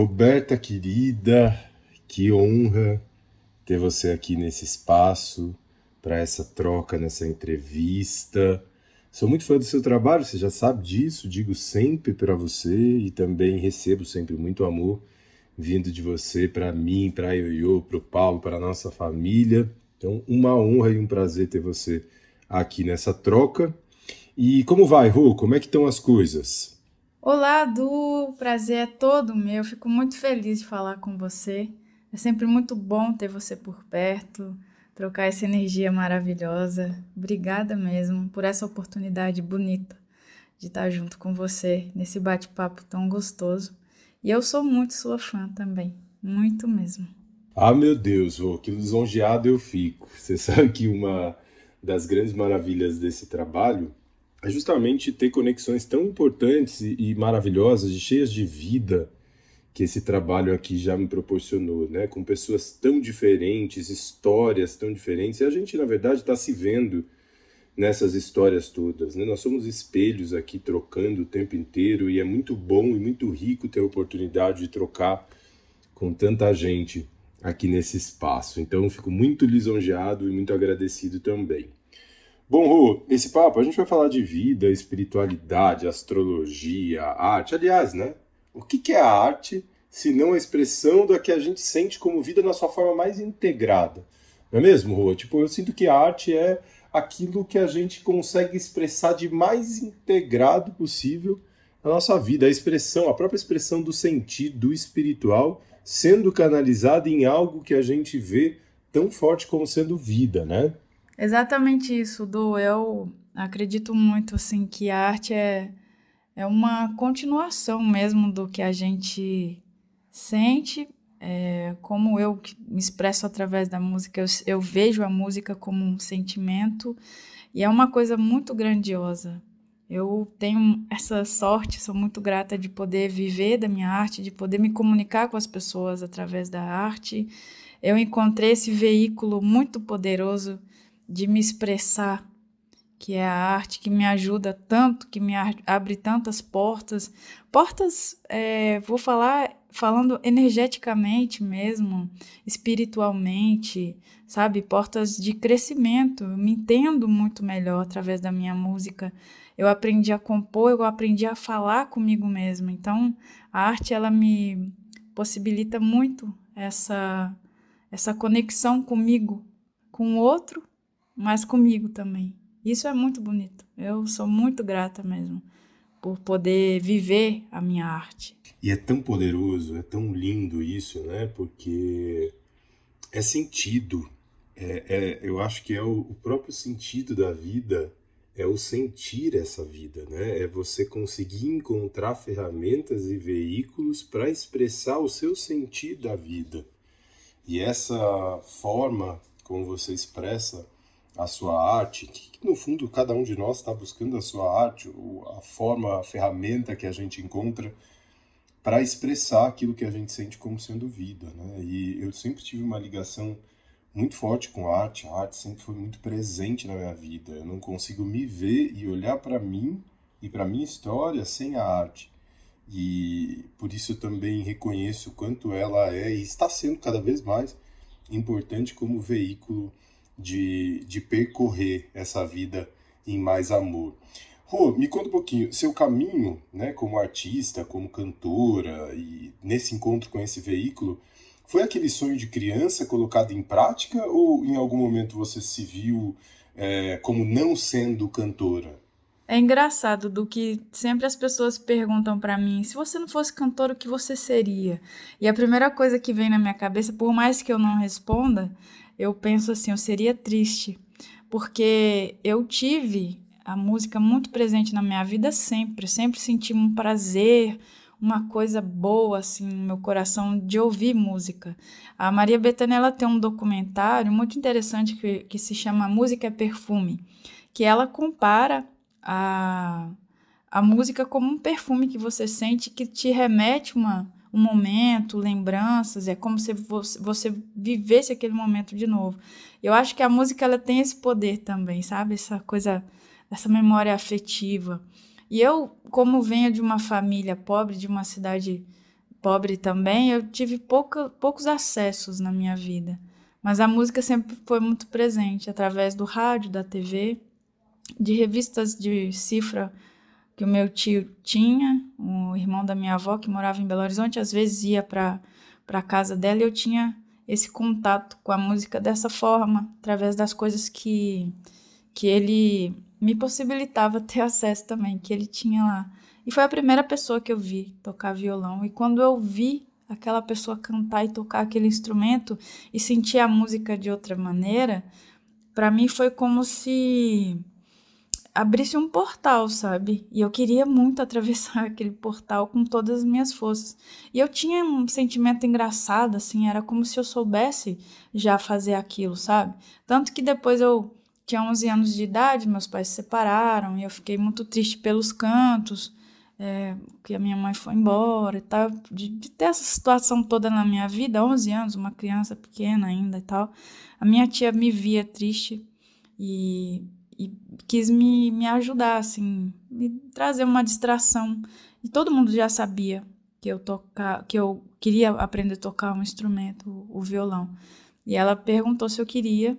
Roberta querida, que honra ter você aqui nesse espaço para essa troca, nessa entrevista. Sou muito fã do seu trabalho, você já sabe disso, digo sempre para você e também recebo sempre muito amor vindo de você para mim, para Ioiô, para o Paulo, para nossa família. Então, uma honra e um prazer ter você aqui nessa troca. E como vai, Rô? Como é que estão as coisas? Olá, Du, prazer é todo meu. Fico muito feliz de falar com você. É sempre muito bom ter você por perto, trocar essa energia maravilhosa. Obrigada mesmo por essa oportunidade bonita de estar junto com você nesse bate-papo tão gostoso. E eu sou muito sua fã também, muito mesmo. Ah, meu Deus, Rô, que lisonjeado eu fico. Você sabe que uma das grandes maravilhas desse trabalho é justamente ter conexões tão importantes e, maravilhosas, e cheias de vida, que esse trabalho aqui já me proporcionou, né? Com pessoas tão diferentes, histórias tão diferentes, e a gente, na verdade, está se vendo nessas histórias todas, né? Nós somos espelhos aqui trocando o tempo inteiro, e é muito bom e muito rico ter a oportunidade de trocar com tanta gente aqui nesse espaço. Então, fico muito lisonjeado e muito agradecido também. Bom, Rô, esse papo a gente vai falar de vida, espiritualidade, astrologia, arte. Aliás, né? O que, é a arte se não a expressão da que a gente sente como vida na sua forma mais integrada? Não é mesmo, Rô? Tipo, eu sinto que a arte é aquilo que a gente consegue expressar de mais integrado possível na nossa vida, a expressão, a própria expressão do sentido, do espiritual, sendo canalizada em algo que a gente vê tão forte como sendo vida, né? Exatamente isso, Du. Eu acredito muito assim que a arte é, é uma continuação mesmo do que a gente sente. É, como eu me expresso através da música, eu, eu vejo a música como um sentimento e é uma coisa muito grandiosa. Eu tenho essa sorte, sou muito grata de poder viver da minha arte, de poder me comunicar com as pessoas através da arte. Eu encontrei esse veículo muito poderoso de me expressar, que é a arte que me ajuda tanto, que me abre tantas portas. Portas, é, vou falar falando energeticamente mesmo, espiritualmente, sabe? Portas de crescimento. Eu me entendo muito melhor através da minha música. Eu aprendi a compor, eu aprendi a falar comigo mesma. Então, a arte ela me possibilita muito essa essa conexão comigo, com o outro mas comigo também. Isso é muito bonito. Eu sou muito grata mesmo por poder viver a minha arte. E é tão poderoso, é tão lindo isso, né? Porque é sentido. É, é eu acho que é o, o próprio sentido da vida é o sentir essa vida, né? É você conseguir encontrar ferramentas e veículos para expressar o seu sentir da vida. E essa forma como você expressa a sua arte, que, no fundo cada um de nós está buscando a sua arte, a forma, a ferramenta que a gente encontra para expressar aquilo que a gente sente como sendo vida, né? E eu sempre tive uma ligação muito forte com a arte, a arte sempre foi muito presente na minha vida. Eu não consigo me ver e olhar para mim e para minha história sem a arte. E por isso eu também reconheço o quanto ela é e está sendo cada vez mais importante como veículo de, de percorrer essa vida em mais amor. Rô, me conta um pouquinho, seu caminho, né, como artista, como cantora e nesse encontro com esse veículo, foi aquele sonho de criança colocado em prática ou em algum momento você se viu é, como não sendo cantora? É engraçado do que sempre as pessoas perguntam para mim: se você não fosse cantora, o que você seria? E a primeira coisa que vem na minha cabeça, por mais que eu não responda, eu penso assim, eu seria triste, porque eu tive a música muito presente na minha vida sempre, sempre senti um prazer, uma coisa boa assim no meu coração de ouvir música. A Maria Bethânia tem um documentário muito interessante que, que se chama Música é Perfume, que ela compara a, a música como um perfume que você sente que te remete uma um momento, lembranças, é como se você vivesse aquele momento de novo. Eu acho que a música ela tem esse poder também, sabe? Essa coisa, essa memória afetiva. E eu, como venho de uma família pobre, de uma cidade pobre também, eu tive pouca, poucos acessos na minha vida. Mas a música sempre foi muito presente através do rádio, da TV, de revistas de cifra que o meu tio tinha, o irmão da minha avó que morava em Belo Horizonte, às vezes ia para a casa dela e eu tinha esse contato com a música dessa forma, através das coisas que, que ele me possibilitava ter acesso também, que ele tinha lá. E foi a primeira pessoa que eu vi tocar violão. E quando eu vi aquela pessoa cantar e tocar aquele instrumento e sentir a música de outra maneira, para mim foi como se abrisse um portal, sabe? E eu queria muito atravessar aquele portal com todas as minhas forças. E eu tinha um sentimento engraçado, assim, era como se eu soubesse já fazer aquilo, sabe? Tanto que depois eu tinha 11 anos de idade, meus pais se separaram e eu fiquei muito triste pelos cantos é, que a minha mãe foi embora e tal, de, de, ter essa situação toda na minha vida, 11 anos, uma criança pequena ainda e tal, a minha tia me via triste e, e quis me, me ajudar, assim, me trazer uma distração. E todo mundo já sabia que eu tocar, que eu queria aprender a tocar um instrumento, o, violão. E ela perguntou se eu queria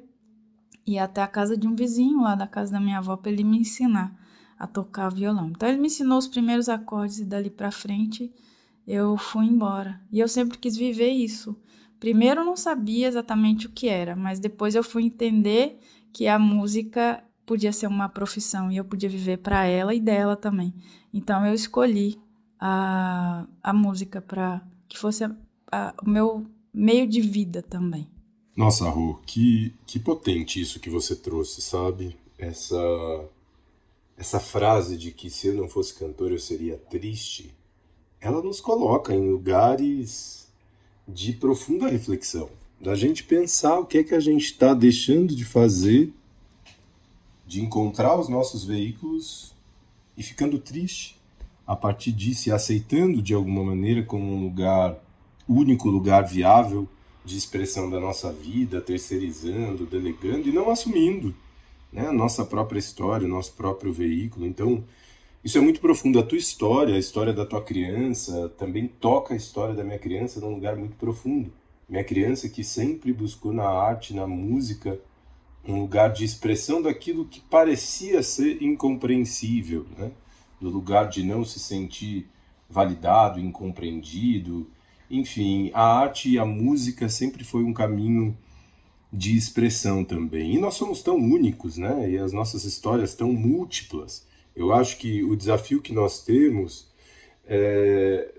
ir até a casa de um vizinho lá da casa da minha avó para ele me ensinar a tocar violão. Então ele me ensinou os primeiros acordes e dali para frente eu fui embora. E eu sempre quis viver isso. Primeiro eu não sabia exatamente o que era, mas depois eu fui entender que a música podia ser uma profissão e eu podia viver para ela e dela também. Então eu escolhi a, a música para que fosse a, a, o meu meio de vida também. Nossa, Ru, que, que potente isso que você trouxe, sabe? Essa essa frase de que se eu não fosse cantor eu seria triste, ela nos coloca em lugares de profunda reflexão, da gente pensar o que é que a gente está deixando de fazer, de encontrar os nossos veículos e ficando triste a partir disso e aceitando de alguma maneira como um lugar, único lugar viável de expressão da nossa vida, terceirizando, delegando e não assumindo né, a nossa própria história, o nosso próprio veículo. Então, isso é muito profundo. A tua história, a história da tua criança, também toca a história da minha criança num lugar muito profundo. Minha criança que sempre buscou na arte, na música, um lugar de expressão daquilo que parecia ser incompreensível, né? do lugar de não se sentir validado, incompreendido. Enfim, a arte e a música sempre foi um caminho de expressão também. E nós somos tão únicos, né? E as nossas histórias tão múltiplas. Eu acho que o desafio que nós temos é,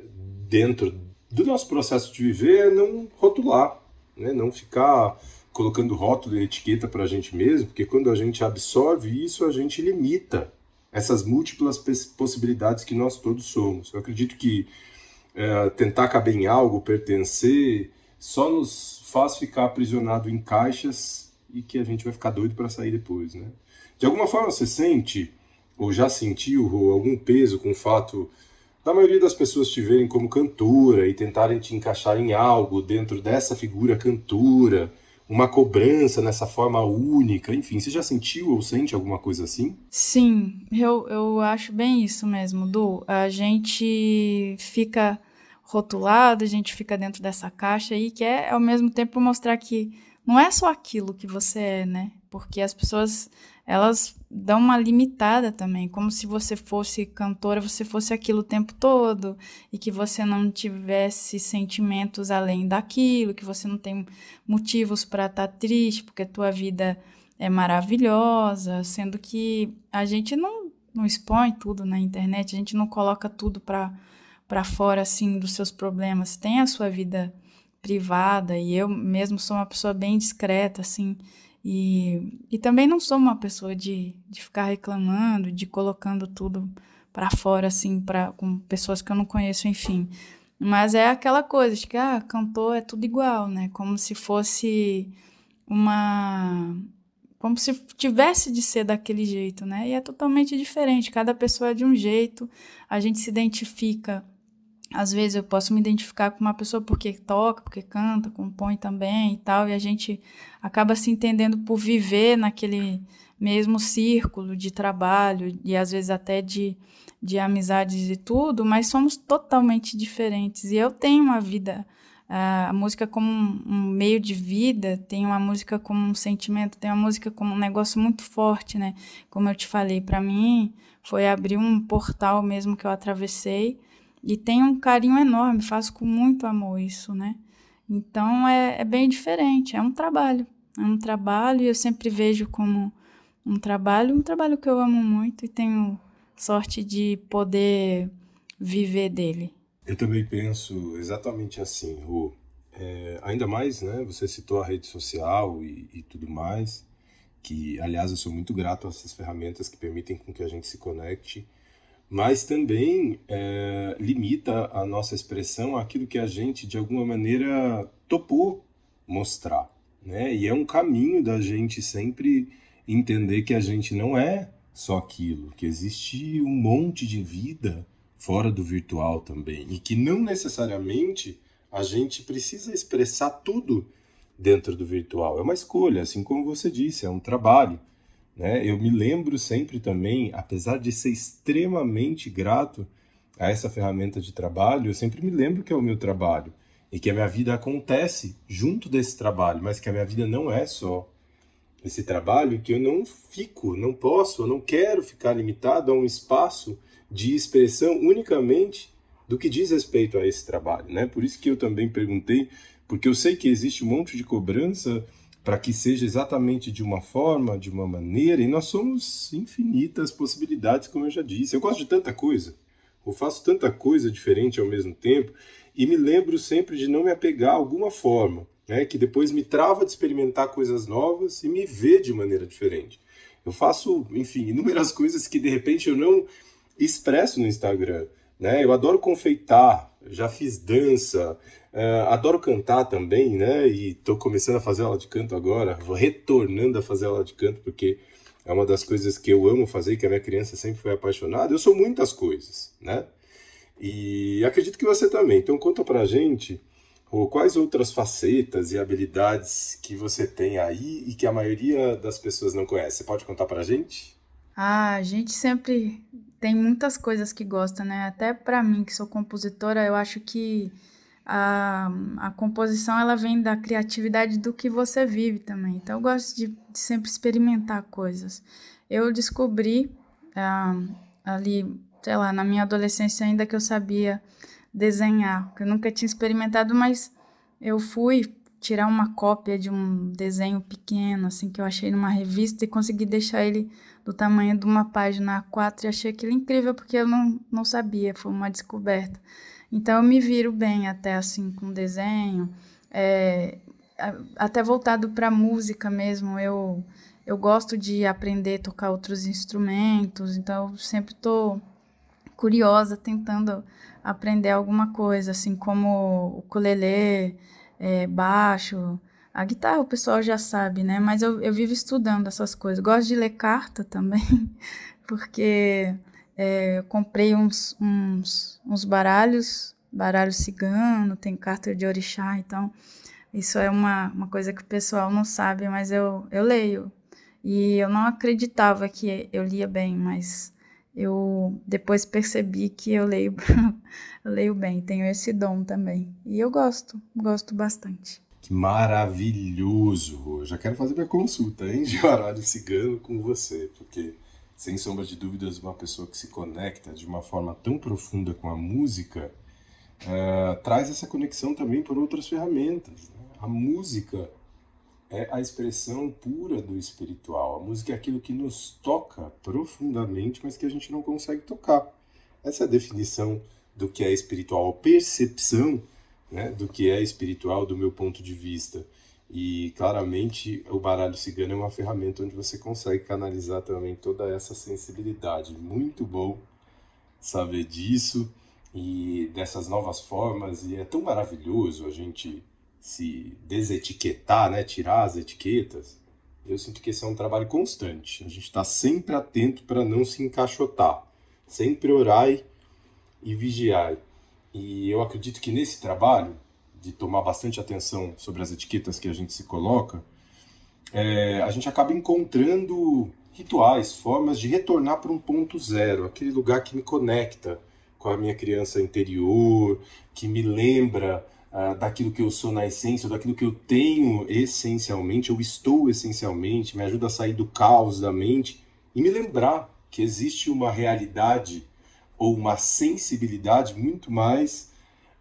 dentro do nosso processo de viver é não rotular, né? não ficar colocando rótulo e etiqueta para a gente mesmo, porque quando a gente absorve isso, a gente limita essas múltiplas possibilidades que nós todos somos. Eu acredito que é, tentar caber em algo, pertencer, só nos faz ficar aprisionado em caixas e que a gente vai ficar doido para sair depois, né? De alguma forma você sente ou já sentiu algum peso com o fato da maioria das pessoas te verem como cantora e tentarem te encaixar em algo dentro dessa figura cantora, uma cobrança nessa forma única, enfim, você já sentiu ou sente alguma coisa assim? Sim, eu, eu acho bem isso mesmo, Du. A gente fica rotulado, a gente fica dentro dessa caixa aí, que é ao mesmo tempo mostrar que não é só aquilo que você é, né? Porque as pessoas, elas dão uma limitada também, como se você fosse cantora, você fosse aquilo o tempo todo e que você não tivesse sentimentos além daquilo, que você não tem motivos para estar tá triste, porque a tua vida é maravilhosa, sendo que a gente não, não expõe tudo na internet, a gente não coloca tudo para para fora assim dos seus problemas, tem a sua vida privada e eu mesmo sou uma pessoa bem discreta assim e, e também não sou uma pessoa de, de ficar reclamando, de colocando tudo para fora assim para com pessoas que eu não conheço, enfim. Mas é aquela coisa de que ah, cantor é tudo igual, né? Como se fosse uma como se tivesse de ser daquele jeito, né? E é totalmente diferente. Cada pessoa é de um jeito. A gente se identifica às vezes eu posso me identificar com uma pessoa porque toca, porque canta, compõe também e tal, e a gente acaba se entendendo por viver naquele mesmo círculo de trabalho e às vezes até de, de amizades e tudo, mas somos totalmente diferentes. E eu tenho uma vida, a música como um, meio de vida, tenho uma música como um sentimento, tenho a música como um negócio muito forte, né? Como eu te falei, para mim foi abrir um portal mesmo que eu atravessei e tenho um carinho enorme, faço com muito amor isso, né? Então é, é bem diferente, é um trabalho. É um trabalho e eu sempre vejo como um trabalho, um trabalho que eu amo muito e tenho sorte de poder viver dele. Eu também penso exatamente assim, Ru. É, ainda mais, né? Você citou a rede social e, e, tudo mais, que, aliás, eu sou muito grato a essas ferramentas que permitem com que a gente se conecte mas também é, limita a nossa expressão àquilo que a gente, de alguma maneira, topou mostrar. Né? E é um caminho da gente sempre entender que a gente não é só aquilo, que existe um monte de vida fora do virtual também, e que não necessariamente a gente precisa expressar tudo dentro do virtual. É uma escolha, assim como você disse, é um trabalho. Né? Eu me lembro sempre também, apesar de ser extremamente grato a essa ferramenta de trabalho, eu sempre me lembro que é o meu trabalho e que a minha vida acontece junto desse trabalho, mas que a minha vida não é só esse trabalho, que eu não fico, não posso, eu não quero ficar limitado a um espaço de expressão unicamente do que diz respeito a esse trabalho, né? Por isso que eu também perguntei, porque eu sei que existe um monte de cobrança para que seja exatamente de uma forma, de uma maneira, e nós somos infinitas possibilidades, como eu já disse. Eu gosto de tanta coisa, eu faço tanta coisa diferente ao mesmo tempo, e me lembro sempre de não me apegar a alguma forma, né, que depois me trava de experimentar coisas novas e me ver de maneira diferente. Eu faço, enfim, inúmeras coisas que de repente eu não expresso no Instagram. Né? Eu adoro confeitar, já fiz dança, Uh, adoro cantar também, né? E estou começando a fazer aula de canto agora, vou retornando a fazer aula de canto, porque é uma das coisas que eu amo fazer, que a minha criança sempre foi apaixonada. Eu sou muitas coisas, né? E acredito que você também. Então conta pra gente quais outras facetas e habilidades que você tem aí e que a maioria das pessoas não conhece. Você pode contar pra gente? Ah, a gente sempre tem muitas coisas que gosta, né? Até para mim, que sou compositora, eu acho que a, a composição ela vem da criatividade do que você vive também. Então eu gosto de, de sempre experimentar coisas. Eu descobri uh, ali, sei lá, na minha adolescência ainda que eu sabia desenhar, que eu nunca tinha experimentado, mas eu fui tirar uma cópia de um desenho pequeno, assim, que eu achei numa revista e consegui deixar ele do tamanho de uma página A4 e achei aquilo incrível porque eu não, não sabia, foi uma descoberta. Então eu me viro bem até assim com desenho, é, até voltado para música mesmo. Eu eu gosto de aprender a tocar outros instrumentos, então eu sempre estou curiosa tentando aprender alguma coisa, assim como o ukulele, é, baixo, a guitarra o pessoal já sabe, né? Mas eu, eu vivo estudando essas coisas. Gosto de ler carta também, porque é, comprei uns, uns, uns baralhos, baralho cigano, tem carta de orixá, então isso é uma, uma coisa que o pessoal não sabe, mas eu, eu leio. E eu não acreditava que eu lia bem, mas eu depois percebi que eu leio, eu leio bem, tenho esse dom também. E eu gosto, gosto bastante. Que maravilhoso! Eu já quero fazer minha consulta, hein, de baralho cigano com você, porque sem sombra de dúvidas, uma pessoa que se conecta de uma forma tão profunda com a música uh, traz essa conexão também por outras ferramentas. Né? A música é a expressão pura do espiritual. A música é aquilo que nos toca profundamente, mas que a gente não consegue tocar. Essa é a definição do que é espiritual, a percepção né, do que é espiritual do meu ponto de vista. E claramente o baralho cigano é uma ferramenta onde você consegue canalizar também toda essa sensibilidade. Muito bom saber disso e dessas novas formas. E é tão maravilhoso a gente se desetiquetar, né? tirar as etiquetas. Eu sinto que esse é um trabalho constante. A gente está sempre atento para não se encaixotar. Sempre orar e vigiar. E eu acredito que nesse trabalho, de tomar bastante atenção sobre as etiquetas que a gente se coloca, é, a gente acaba encontrando rituais, formas de retornar para um ponto zero, aquele lugar que me conecta com a minha criança interior, que me lembra uh, daquilo que eu sou na essência, daquilo que eu tenho essencialmente, eu estou essencialmente, me ajuda a sair do caos da mente e me lembrar que existe uma realidade ou uma sensibilidade muito mais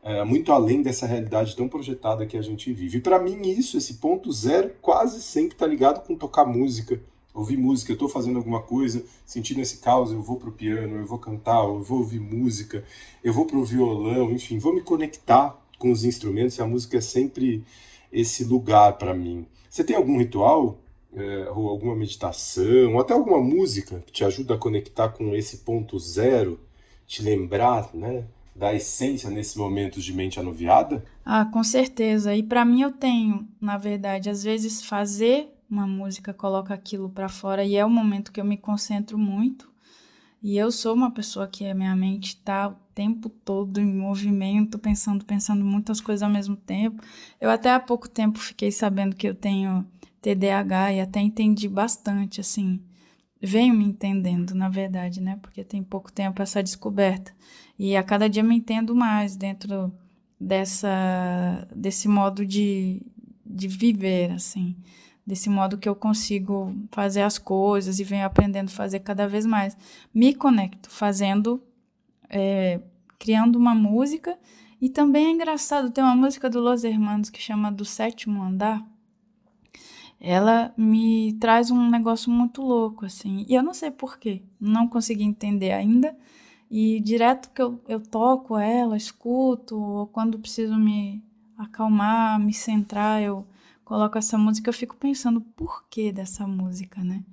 é, muito além dessa realidade tão projetada que a gente vive. E para mim isso, esse ponto zero, quase sempre está ligado com tocar música, ouvir música. Eu estou fazendo alguma coisa, sentindo esse caos, eu vou pro piano, eu vou cantar, eu vou ouvir música, eu vou pro violão, enfim, vou me conectar com os instrumentos. E a música é sempre esse lugar para mim. Você tem algum ritual? É, ou alguma meditação, ou até alguma música que te ajuda a conectar com esse ponto zero, te lembrar, né? Da essência nesses momentos de mente anuviada? Ah, com certeza. E para mim eu tenho, na verdade, às vezes fazer uma música coloca aquilo para fora e é o momento que eu me concentro muito. E eu sou uma pessoa que a minha mente tá o tempo todo em movimento, pensando, pensando muitas coisas ao mesmo tempo. Eu até há pouco tempo fiquei sabendo que eu tenho TDAH e até entendi bastante assim venho me entendendo, na verdade, né? Porque tem pouco tempo essa descoberta. E a cada dia me entendo mais dentro dessa desse modo de, de viver, assim, desse modo que eu consigo fazer as coisas e venho aprendendo a fazer cada vez mais. Me conecto fazendo, é, criando uma música. E também é engraçado, tem uma música do Los Hermanos que chama Do Sétimo Andar, ela me traz um negócio muito louco, assim. E eu não sei porquê, não consegui entender ainda. E direto que eu, eu toco ela, escuto, ou quando preciso me acalmar, me centrar, eu coloco essa música, eu fico pensando por que dessa música, né?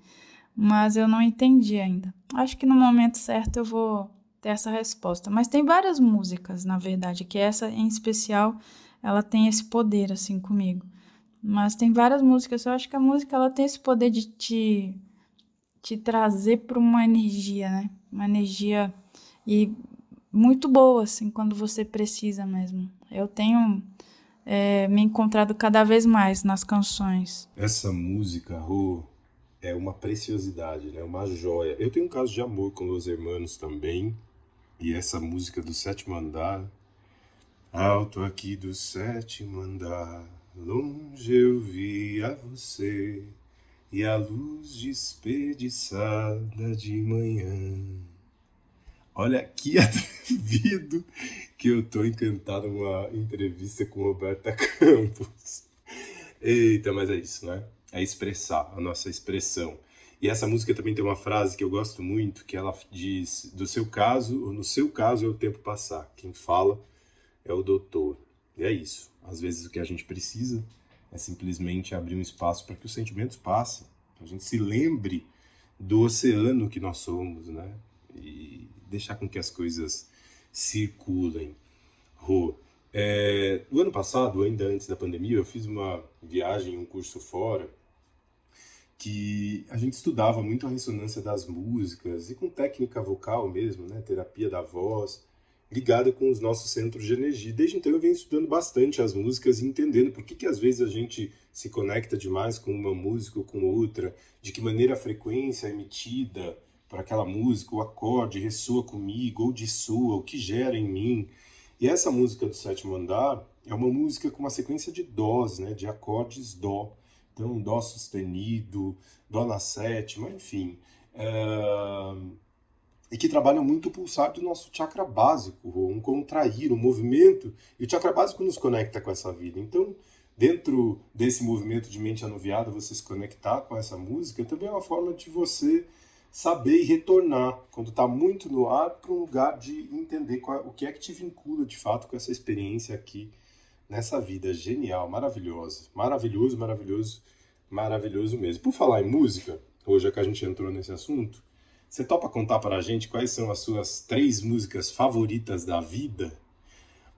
Mas eu não entendi ainda. Acho que no momento certo eu vou ter essa resposta. Mas tem várias músicas, na verdade, que essa em especial, ela tem esse poder, assim, comigo. Mas tem várias músicas. Eu acho que a música ela tem esse poder de te, te trazer para uma energia, né? Uma energia e muito boa, assim, quando você precisa mesmo. Eu tenho é, me encontrado cada vez mais nas canções. Essa música, Rô, é uma preciosidade, né? Uma joia. Eu tenho um caso de amor com Los Hermanos também. E essa música do sétimo andar. Alto aqui do sétimo andar Longe eu via você e a luz desperdiçada de manhã. Olha que atrevido que eu tô encantado numa entrevista com Roberta Campos. Eita, mas é isso, né? É expressar, a nossa expressão. E essa música também tem uma frase que eu gosto muito, que ela diz: do seu caso, ou no seu caso é o tempo passar. Quem fala é o doutor. E é isso. Às vezes o que a gente precisa é simplesmente abrir um espaço para que os sentimentos passem, a gente se lembre do oceano que nós somos, né? E deixar com que as coisas circulem. Rô, é, o ano passado, ainda antes da pandemia, eu fiz uma viagem, um curso fora, que a gente estudava muito a ressonância das músicas e com técnica vocal mesmo, né? Terapia da voz ligada com os nossos centros de energia. Desde então eu venho estudando bastante as músicas e entendendo por que, que às vezes a gente se conecta demais com uma música ou com outra, de que maneira a frequência é emitida para aquela música, o acorde ressoa comigo ou dissoa, o que gera em mim. E essa música do sétimo andar é uma música com uma sequência de dós, né, de acordes dó. Então, dó sustenido, dó na sétima, enfim. Uh e que trabalham muito o pulsar do nosso chakra básico, um contrair, um movimento, e o chakra básico nos conecta com essa vida. Então, dentro desse movimento de mente anuviada, você se conectar com essa música também é uma forma de você saber e retornar, quando está muito no ar, para um lugar de entender qual, o que é que te vincula de fato com essa experiência aqui nessa vida genial, maravilhosa, maravilhoso, maravilhoso, maravilhoso mesmo. Por falar em música, hoje é que a gente entrou nesse assunto, você topa contar para a gente quais são as suas três músicas favoritas da vida?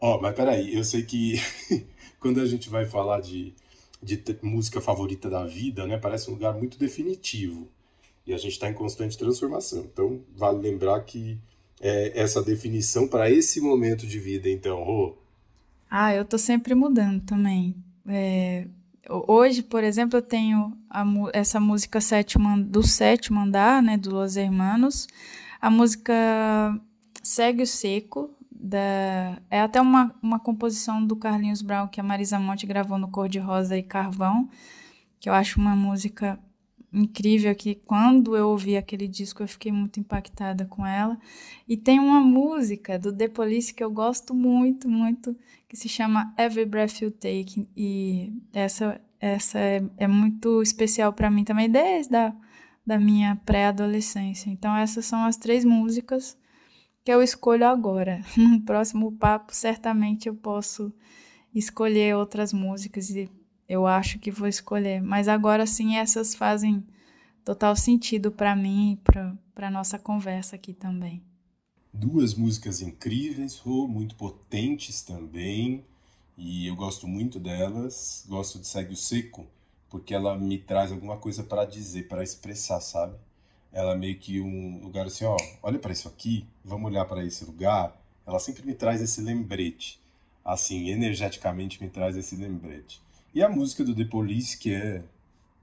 Ó, oh, mas peraí, eu sei que quando a gente vai falar de, de música favorita da vida, né, parece um lugar muito definitivo. E a gente está em constante transformação. Então, vale lembrar que é, essa definição para esse momento de vida, então, Rô? Ah, eu tô sempre mudando também. É, hoje, por exemplo, eu tenho a, essa música sétimo, do sétimo andar, né, do Los Hermanos, a música Segue o Seco, da, é até uma, uma composição do Carlinhos Brown que a Marisa Monte gravou no Cor de Rosa e Carvão, que eu acho uma música incrível que quando eu ouvi aquele disco eu fiquei muito impactada com ela. E tem uma música do The Police que eu gosto muito, muito, que se chama Every Breath You Take e essa essa é, é muito especial para mim também desde a da minha pré-adolescência. Então essas são as três músicas que eu escolho agora. No próximo papo certamente eu posso escolher outras músicas e eu acho que vou escolher. Mas agora sim, essas fazem total sentido para mim e para nossa conversa aqui também. Duas músicas incríveis, Rô, muito potentes também, e eu gosto muito delas. Gosto de Segue o Seco, porque ela me traz alguma coisa para dizer, para expressar, sabe? Ela é meio que um lugar assim, ó, olha para isso aqui, vamos olhar para esse lugar. Ela sempre me traz esse lembrete, assim, energeticamente me traz esse lembrete. E a música do The Police, que é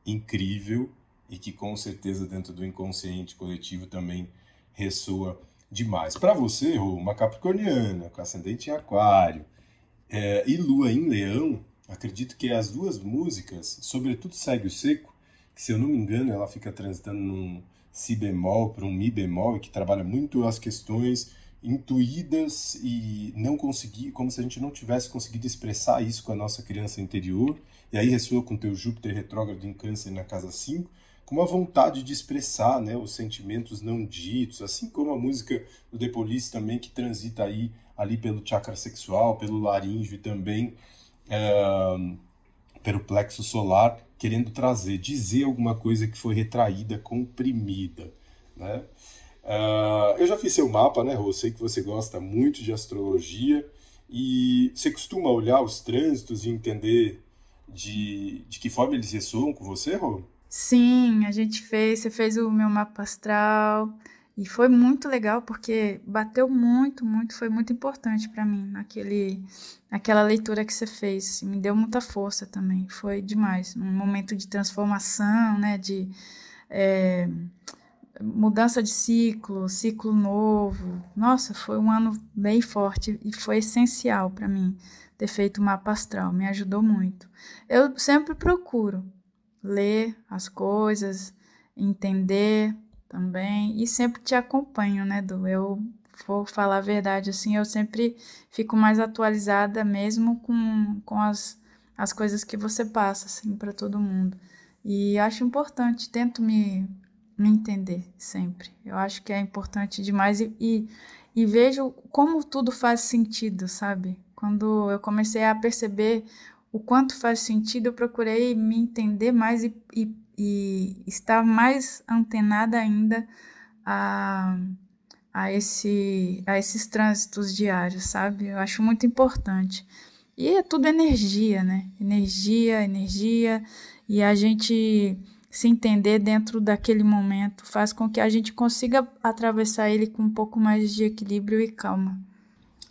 incrível e que com certeza dentro do inconsciente coletivo também ressoa demais. Para você, uma capricorniana, com ascendente em aquário é, e lua em leão, acredito que as duas músicas, sobretudo Segue o Seco, que se eu não me engano ela fica transitando num si bemol para um mi bemol, e que trabalha muito as questões intuídas e não conseguir, como se a gente não tivesse conseguido expressar isso com a nossa criança interior, e aí ressoa com teu Júpiter retrógrado em câncer na casa 5, com uma vontade de expressar né, os sentimentos não ditos, assim como a música do The Police também, que transita aí ali pelo chakra sexual, pelo laríngeo e também pelo plexo solar, querendo trazer, dizer alguma coisa que foi retraída, comprimida, né? Uh, eu já fiz seu mapa, né, Rô? Sei que você gosta muito de astrologia e você costuma olhar os trânsitos e entender de, de que forma eles ressoam com você, Rô? Sim, a gente fez, você fez o meu mapa astral e foi muito legal porque bateu muito, muito, foi muito importante para mim naquele, naquela leitura que você fez, me deu muita força também, foi demais, um momento de transformação, né, de é, mudança de ciclo, ciclo novo. Nossa, foi um ano bem forte e foi essencial para mim ter feito o mapa astral, me ajudou muito. Eu sempre procuro ler as coisas, entender também e sempre te acompanho, né, Du? Eu vou falar a verdade assim, eu sempre fico mais atualizada mesmo com, com as, as coisas que você passa assim para todo mundo. E acho importante, tento me me entender sempre. Eu acho que é importante demais e, e, e, vejo como tudo faz sentido, sabe? Quando eu comecei a perceber o quanto faz sentido, eu procurei me entender mais e, e, e estar mais antenada ainda a, a, esse, a esses trânsitos diários, sabe? Eu acho muito importante. E é tudo energia, né? Energia, energia, e a gente se entender dentro daquele momento faz com que a gente consiga atravessar ele com um pouco mais de equilíbrio e calma.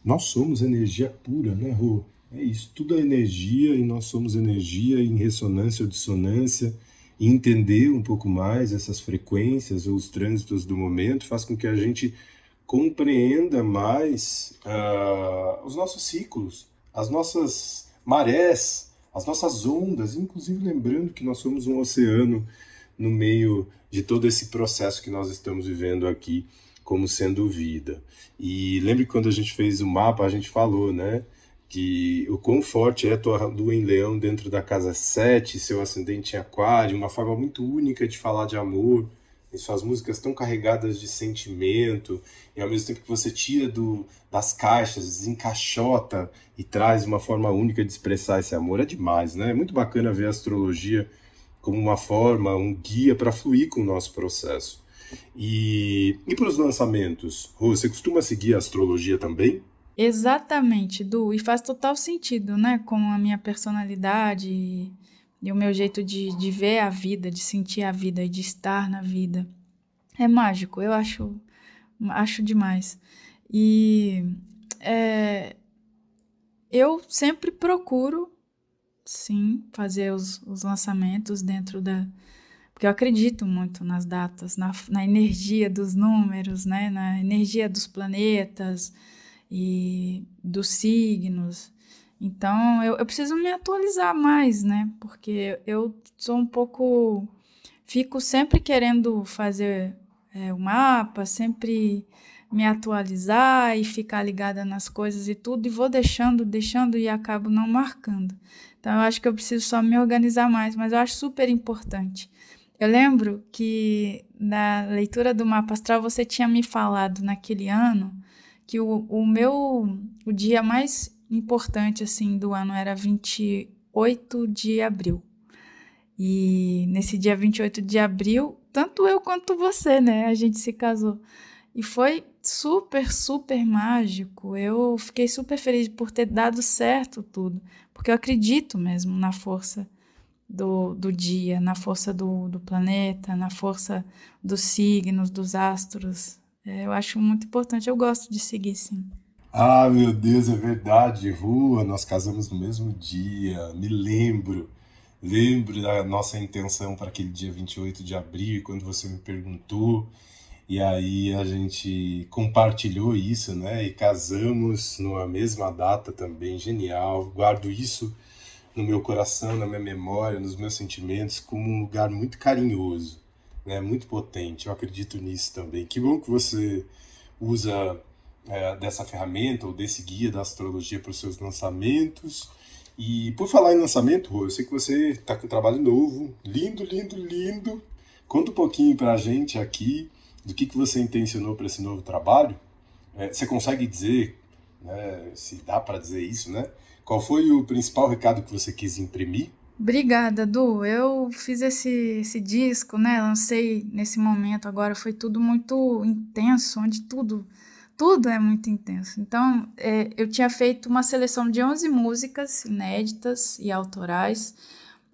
Nós somos energia pura, né, Rô? É isso, tudo é energia e nós somos energia em ressonância ou dissonância. E entender um pouco mais essas frequências ou os trânsitos do momento faz com que a gente compreenda mais uh, os nossos ciclos, as nossas marés, as nossas ondas, inclusive lembrando que nós somos um oceano no meio de todo esse processo que nós estamos vivendo aqui como sendo vida. E lembre quando a gente fez o mapa, a gente falou, né, que o quão forte é a tua lua em leão dentro da casa 7, seu ascendente em aquário, uma forma muito única de falar de amor, suas músicas tão carregadas de sentimento, e ao mesmo tempo que você tira do, das caixas, desencaixota e traz uma forma única de expressar esse amor, é demais, né? É muito bacana ver a astrologia como uma forma, um guia para fluir com o nosso processo. E, e para os lançamentos, você costuma seguir a astrologia também? Exatamente, Du, e faz total sentido, né, com a minha personalidade e, o meu jeito de, de ver a vida, de sentir a vida e de estar na vida. É mágico, eu acho acho demais. E é, eu sempre procuro, sim, fazer os, os lançamentos dentro da. Porque eu acredito muito nas datas, na, na energia dos números, né? na energia dos planetas e dos signos. Então, eu, eu preciso me atualizar mais, né? Porque eu sou um pouco. Fico sempre querendo fazer é, o mapa, sempre me atualizar e ficar ligada nas coisas e tudo, e vou deixando, deixando e acabo não marcando. Então, eu acho que eu preciso só me organizar mais, mas eu acho super importante. Eu lembro que na leitura do mapa astral você tinha me falado naquele ano que o, o meu o dia mais importante assim do ano era 28 de abril. E nesse dia 28 de abril, tanto eu quanto você, né, a gente se casou. E foi super, super mágico. Eu fiquei super feliz por ter dado certo tudo, porque eu acredito mesmo na força do, do dia, na força do, do planeta, na força dos signos, dos astros. É, eu acho muito importante, eu gosto de seguir sim. Ah, meu Deus, é verdade, Rua, nós casamos no mesmo dia, me lembro. Lembro da nossa intenção para aquele dia 28 de abril, quando você me perguntou, e aí a gente compartilhou isso, né? E casamos numa mesma data também, genial. Guardo isso no meu coração, na minha memória, nos meus sentimentos, como um lugar muito carinhoso, né? Muito potente. Eu acredito nisso também. Que bom que você usa é, dessa ferramenta ou desse guia da astrologia para os seus lançamentos. E por falar em lançamento, Rô, eu sei que você está com um trabalho novo, lindo, lindo, lindo. Conta um pouquinho para a gente aqui do que, que você intencionou para esse novo trabalho. É, você consegue dizer, né, se dá para dizer isso, né? Qual foi o principal recado que você quis imprimir? Obrigada, Du. Eu fiz esse, esse disco, né? Lancei nesse momento agora, foi tudo muito intenso, onde tudo tudo é muito intenso. Então, é, eu tinha feito uma seleção de 11 músicas inéditas e autorais,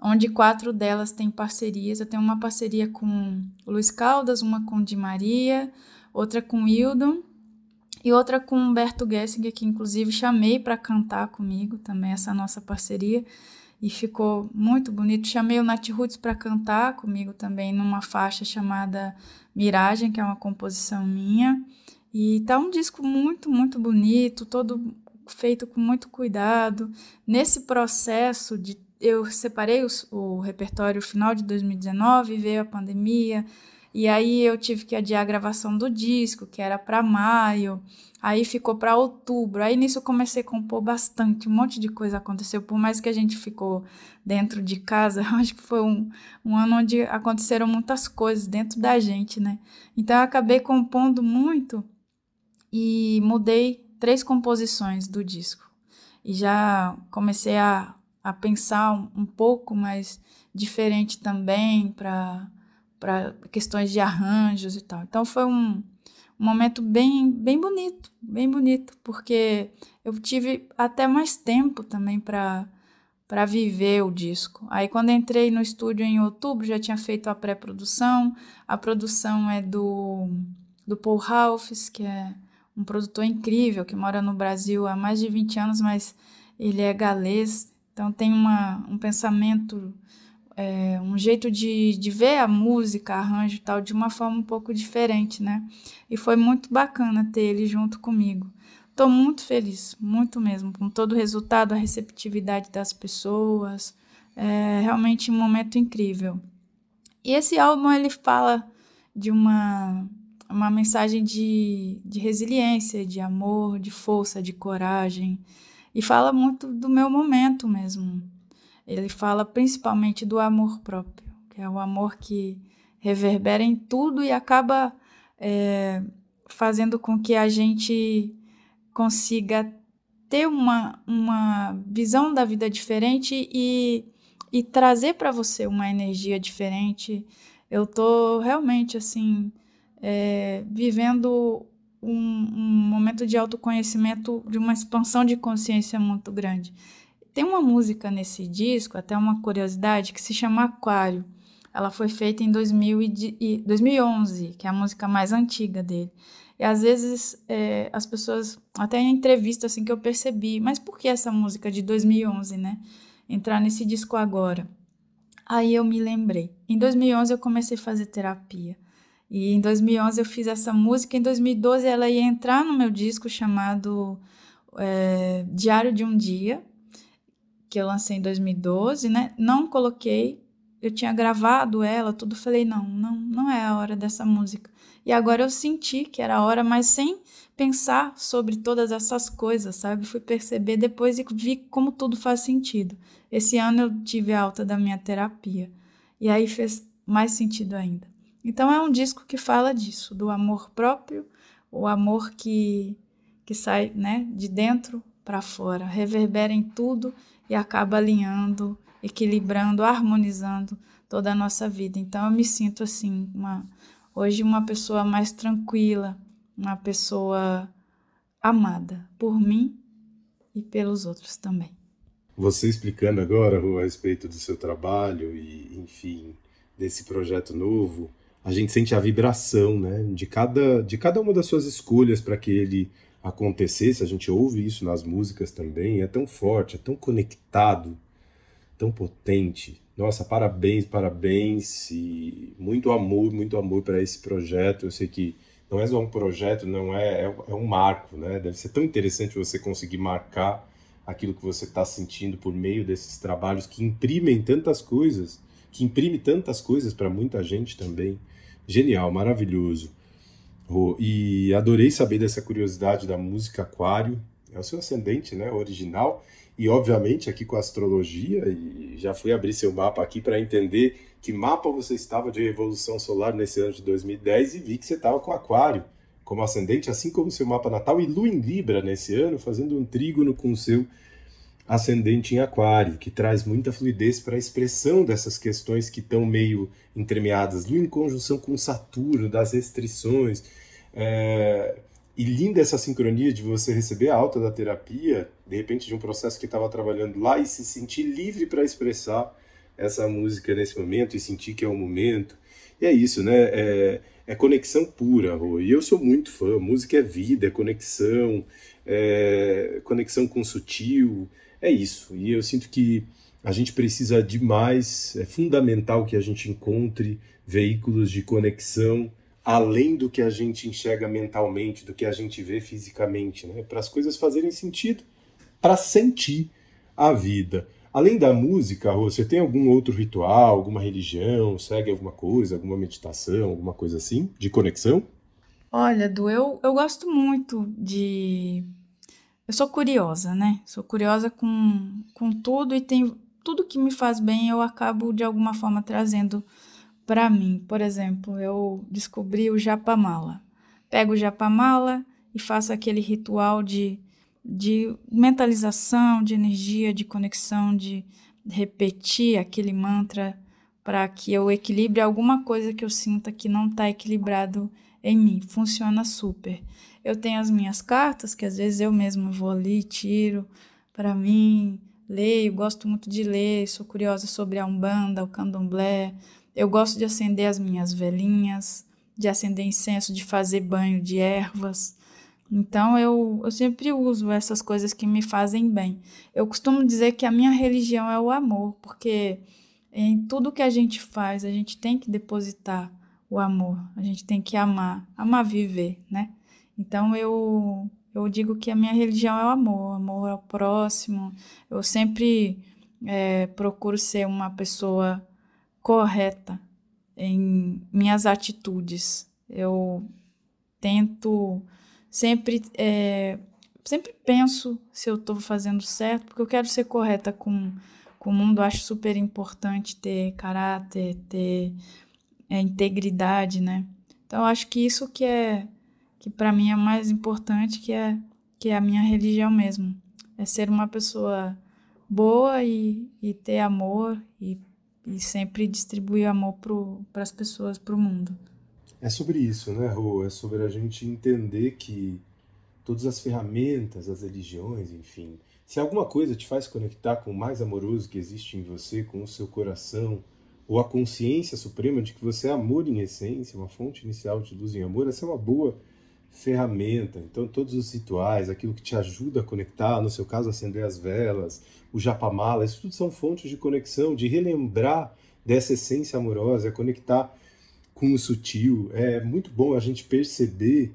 onde quatro delas têm parcerias. Eu tenho uma parceria com Luiz Caldas, uma com Di Maria, outra com Hildon e outra com Humberto Gessinger, que inclusive chamei para cantar comigo também, essa nossa parceria. E ficou muito bonito. Chamei o Nat Roots para cantar comigo também numa faixa chamada Miragem, que é uma composição minha. E tá um disco muito, muito bonito, todo feito com muito cuidado. Nesse processo de eu separei os, o repertório final de 2019, veio a pandemia, e aí eu tive que adiar a gravação do disco, que era para maio, aí ficou para outubro. Aí nisso eu comecei a compor bastante, um monte de coisa aconteceu, por mais que a gente ficou dentro de casa, acho que foi um, um ano onde aconteceram muitas coisas dentro da gente, né? Então eu acabei compondo muito e mudei três composições do disco. E já comecei a, a pensar um, pouco mais diferente também para questões de arranjos e tal. Então foi um, um momento bem, bem bonito, bem bonito, porque eu tive até mais tempo também para para viver o disco. Aí quando entrei no estúdio em outubro, já tinha feito a pré-produção. A produção é do do Paul Ralphs, que é um produtor incrível que mora no Brasil há mais de 20 anos, mas ele é galês, então tem uma, um pensamento, é, um jeito de, de ver a música, arranjo e tal, de uma forma um pouco diferente, né? E foi muito bacana ter ele junto comigo. Estou muito feliz, muito mesmo, com todo o resultado, a receptividade das pessoas, é realmente um momento incrível. E esse álbum ele fala de uma uma mensagem de, de resiliência, de amor, de força, de coragem. E fala muito do meu momento mesmo. Ele fala principalmente do amor próprio, que é o amor que reverbera em tudo e acaba é, fazendo com que a gente consiga ter uma, uma visão da vida diferente e, e trazer para você uma energia diferente. Eu tô realmente assim é, vivendo um, um, momento de autoconhecimento, de uma expansão de consciência muito grande. Tem uma música nesse disco, até uma curiosidade, que se chama Aquário. Ela foi feita em 2000 e 2011, que é a música mais antiga dele. E às vezes é, as pessoas, até em entrevista assim que eu percebi, mas por que essa música de 2011, né? Entrar nesse disco agora. Aí eu me lembrei. Em 2011 eu comecei a fazer terapia. E em 2011 eu fiz essa música. Em 2012 ela ia entrar no meu disco chamado é, Diário de um Dia, que eu lancei em 2012, né? Não coloquei, eu tinha gravado ela, tudo, falei, não, não, não é a hora dessa música. E agora eu senti que era a hora, mas sem pensar sobre todas essas coisas, sabe? Fui perceber depois e vi como tudo faz sentido. Esse ano eu tive a alta da minha terapia. E aí fez mais sentido ainda. Então é um disco que fala disso, do amor próprio, o amor que que sai, né, de dentro para fora, reverbera em tudo e acaba alinhando, equilibrando, harmonizando toda a nossa vida. Então eu me sinto assim, uma, hoje uma pessoa mais tranquila, uma pessoa amada por mim e pelos outros também. Você explicando agora a respeito do seu trabalho e, enfim, desse projeto novo, a gente sente a vibração, né, de cada de cada uma das suas escolhas para que ele acontecesse, a gente ouve isso nas músicas também, é tão forte, é tão conectado, tão potente. Nossa, parabéns, parabéns e muito amor, muito amor para esse projeto. Eu sei que não é só um projeto, não é, é, é um marco, né? Deve ser tão interessante você conseguir marcar aquilo que você está sentindo por meio desses trabalhos que imprimem tantas coisas, que imprime tantas coisas para muita gente também. Genial, maravilhoso. Oh, e adorei saber dessa curiosidade da música Aquário. É o seu ascendente, né? Original. E, obviamente, aqui com a astrologia, e já fui abrir seu mapa aqui para entender que mapa você estava de revolução solar nesse ano de 2010 e vi que você estava com Aquário como ascendente, assim como seu mapa natal, e Lua em Libra nesse ano, fazendo um trígono com o seu ascendente em Aquário, que traz muita fluidez para a expressão dessas questões que estão meio entremeadas. Lua em conjunção com Saturno, das restrições. É... E linda essa sincronia de você receber a alta da terapia, de repente de um processo que estava trabalhando lá e se sentir livre para expressar essa música nesse momento e sentir que é o momento. E é isso, né? É, é conexão pura, Rô. E eu sou muito fã. Música é vida, é conexão, é conexão com o sutil, é isso. E eu sinto que a gente precisa demais, é fundamental que a gente encontre veículos de conexão além do que a gente enxerga mentalmente, do que a gente vê fisicamente, né? Para as coisas fazerem sentido, para sentir a vida. Além da música, você tem algum outro ritual, alguma religião, segue alguma coisa, alguma meditação, alguma coisa assim, de conexão? Olha, Du, eu, eu gosto muito de eu sou curiosa, né? Sou curiosa com, com tudo e tem tudo que me faz bem eu acabo de alguma forma trazendo para mim. Por exemplo, eu descobri o japamala. Pego o japamala e faço aquele ritual de, de mentalização, de energia, de conexão, de repetir aquele mantra para que eu equilibre alguma coisa que eu sinta que não está equilibrado em mim. Funciona super. Eu tenho as minhas cartas, que às vezes eu mesma vou ali, tiro para mim, leio, gosto muito de ler, sou curiosa sobre a Umbanda, o Candomblé. Eu gosto de acender as minhas velinhas, de acender incenso, de fazer banho de ervas. Então eu, eu sempre uso essas coisas que me fazem bem. Eu costumo dizer que a minha religião é o amor, porque em tudo que a gente faz, a gente tem que depositar o amor, a gente tem que amar, amar viver, né? Então eu eu digo que a minha religião é o amor, amor ao próximo. Eu sempre é, procuro ser uma pessoa correta em minhas atitudes. Eu tento sempre é, sempre penso se eu estou fazendo certo, porque eu quero ser correta com, com o mundo. Eu acho super importante ter caráter, ter é, integridade, né? Então eu acho que isso que é que para mim é mais importante, que é que é a minha religião mesmo. É ser uma pessoa boa e, e ter amor e, e sempre distribuir amor para as pessoas, para o mundo. É sobre isso, né, Rô? É sobre a gente entender que todas as ferramentas, as religiões, enfim, se alguma coisa te faz conectar com o mais amoroso que existe em você, com o seu coração, ou a consciência suprema de que você é amor em essência, uma fonte inicial de luz em amor, essa é uma boa ferramenta. Então, todos os rituais, aquilo que te ajuda a conectar, no seu caso, acender as velas, o japamala, isso tudo são fontes de conexão, de relembrar dessa essência amorosa, conectar com o sutil. É muito bom a gente perceber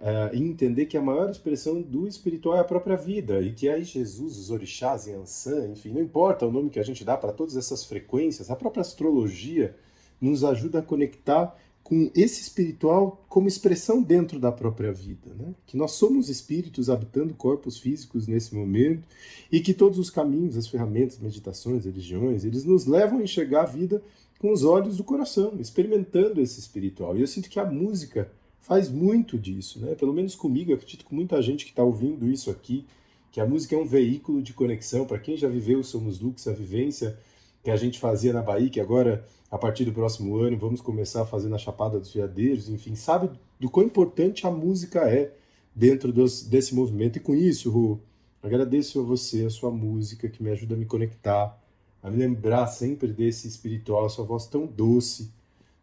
uh, e entender que a maior expressão do espiritual é a própria vida e que aí Jesus, os orixás, Yansan, enfim, não importa o nome que a gente dá para todas essas frequências, a própria astrologia nos ajuda a conectar com esse espiritual como expressão dentro da própria vida, né? Que nós somos espíritos habitando corpos físicos nesse momento e que todos os caminhos, as ferramentas, meditações, religiões, eles nos levam a enxergar a vida com os olhos do coração, experimentando esse espiritual. E eu sinto que a música faz muito disso, né? Pelo menos comigo, acredito que muita gente que está ouvindo isso aqui, que a música é um veículo de conexão. Para quem já viveu Somos Lux, a vivência que a gente fazia na Bahia, que agora a partir do próximo ano vamos começar a fazer na Chapada dos Veadeiros, enfim, sabe do quão importante a música é dentro dos, desse movimento. E com isso, Ru, agradeço a você, a sua música, que me ajuda a me conectar, a me lembrar sempre desse espiritual, sua voz tão doce,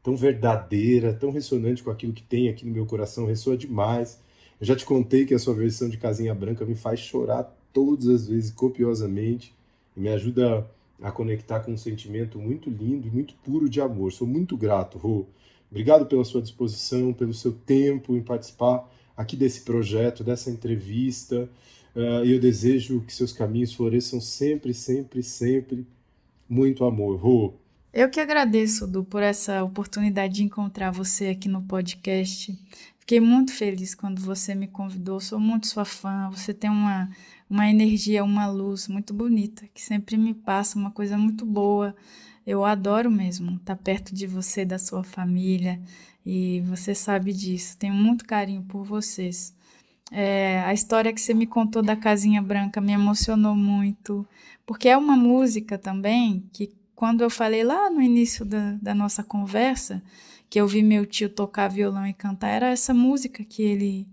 tão verdadeira, tão ressonante com aquilo que tem aqui no meu coração, ressoa demais. Eu já te contei que a sua versão de Casinha Branca me faz chorar todas as vezes, copiosamente, e me ajuda a conectar com um sentimento muito lindo e muito puro de amor. Sou muito grato, Rô. Obrigado pela sua disposição, pelo seu tempo em participar aqui desse projeto, dessa entrevista. Uh, eu desejo que seus caminhos floresçam sempre, sempre, sempre. Muito amor, Rô. Eu que agradeço, Du, por essa oportunidade de encontrar você aqui no podcast. Fiquei muito feliz quando você me convidou. Sou muito sua fã. Você tem uma uma energia, uma luz muito bonita, que sempre me passa uma coisa muito boa. Eu adoro mesmo estar perto de você, da sua família, e você sabe disso. Tenho muito carinho por vocês. É, a história que você me contou da Casinha Branca me emocionou muito, porque é uma música também que, quando eu falei lá no início da, da nossa conversa, que eu vi meu tio tocar violão e cantar, era essa música que ele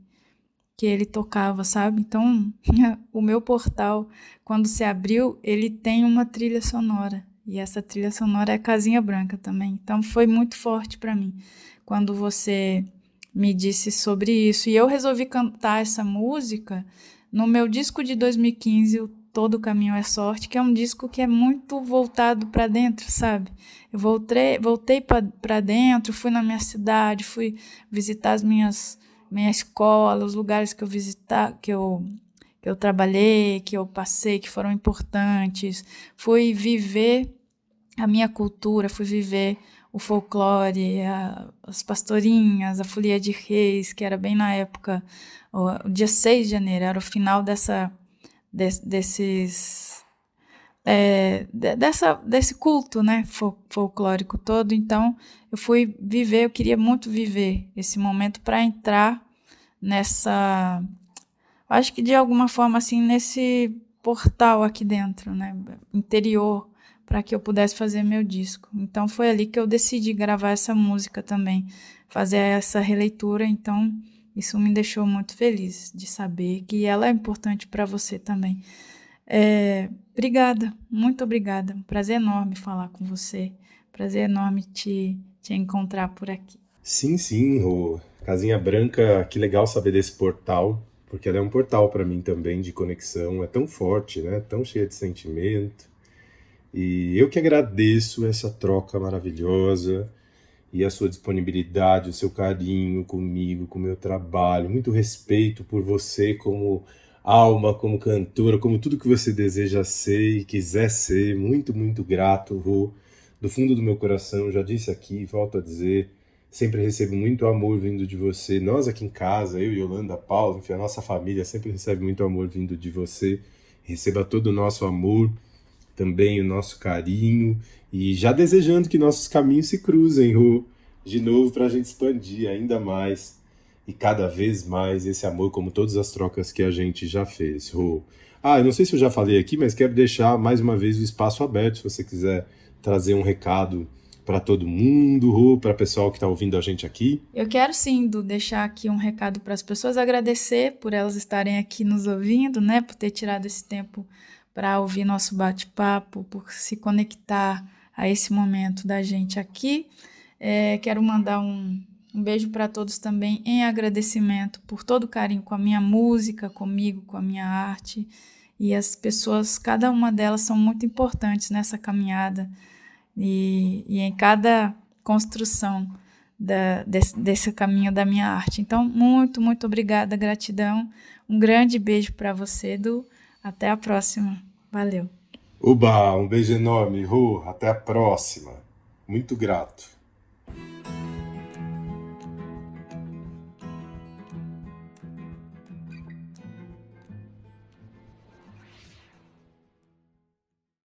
que ele tocava, sabe? Então, o meu portal, quando se abriu, ele tem uma trilha sonora. E essa trilha sonora é Casinha Branca também. Então, foi muito forte para mim quando você me disse sobre isso. E eu resolvi cantar essa música no meu disco de 2015, o Todo Caminho é Sorte, que é um disco que é muito voltado para dentro, sabe? Eu voltei, voltei para dentro, fui na minha cidade, fui visitar as minhas minha escola, os lugares que eu visitar, que eu que eu trabalhei, que eu passei, que foram importantes. Fui viver a minha cultura, fui viver o folclore, a, as pastorinhas, a folia de reis, que era bem na época, o, o dia 6 de janeiro, era o final dessa, de, desses. É, dessa, desse culto né, folclórico todo. Então, eu fui viver, eu queria muito viver esse momento para entrar nessa. Acho que de alguma forma, assim, nesse portal aqui dentro, né? Interior, para que eu pudesse fazer meu disco. Então foi ali que eu decidi gravar essa música também, fazer essa releitura. Então isso me deixou muito feliz de saber que ela é importante para você também. É, obrigada, muito obrigada. Prazer enorme falar com você. Prazer enorme te, te encontrar por aqui. Sim, sim, Rô. Casinha Branca, que legal saber desse portal, porque ela é um portal para mim também de conexão, é tão forte, né? Tão cheia de sentimento. E eu que agradeço essa troca maravilhosa e a sua disponibilidade, o seu carinho comigo, com o meu trabalho, muito respeito por você como alma, como cantora, como tudo que você deseja ser e quiser ser. Muito, muito grato, Rô. Do fundo do meu coração, já disse aqui, volto a dizer, Sempre recebo muito amor vindo de você. Nós aqui em casa, eu, Yolanda, Paulo, enfim, a nossa família sempre recebe muito amor vindo de você. Receba todo o nosso amor, também o nosso carinho e já desejando que nossos caminhos se cruzem, Rô, de novo para a gente expandir ainda mais e cada vez mais esse amor, como todas as trocas que a gente já fez, Rô. Ah, eu não sei se eu já falei aqui, mas quero deixar mais uma vez o espaço aberto se você quiser trazer um recado para todo mundo, para o pessoal que está ouvindo a gente aqui? Eu quero sim, Du, deixar aqui um recado para as pessoas, agradecer por elas estarem aqui nos ouvindo, né, por ter tirado esse tempo para ouvir nosso bate-papo, por se conectar a esse momento da gente aqui. É, quero mandar um, Um beijo para todos também em agradecimento por todo o carinho com a minha música, comigo, com a minha arte. E as pessoas, cada uma delas são muito importantes nessa caminhada e, e em cada construção da, desse, desse caminho da minha arte. Então, muito, muito obrigada, gratidão. Um grande beijo para você, Edu. Até a próxima. Valeu. Uba, um beijo enorme, Ru. Até a próxima. Muito grato.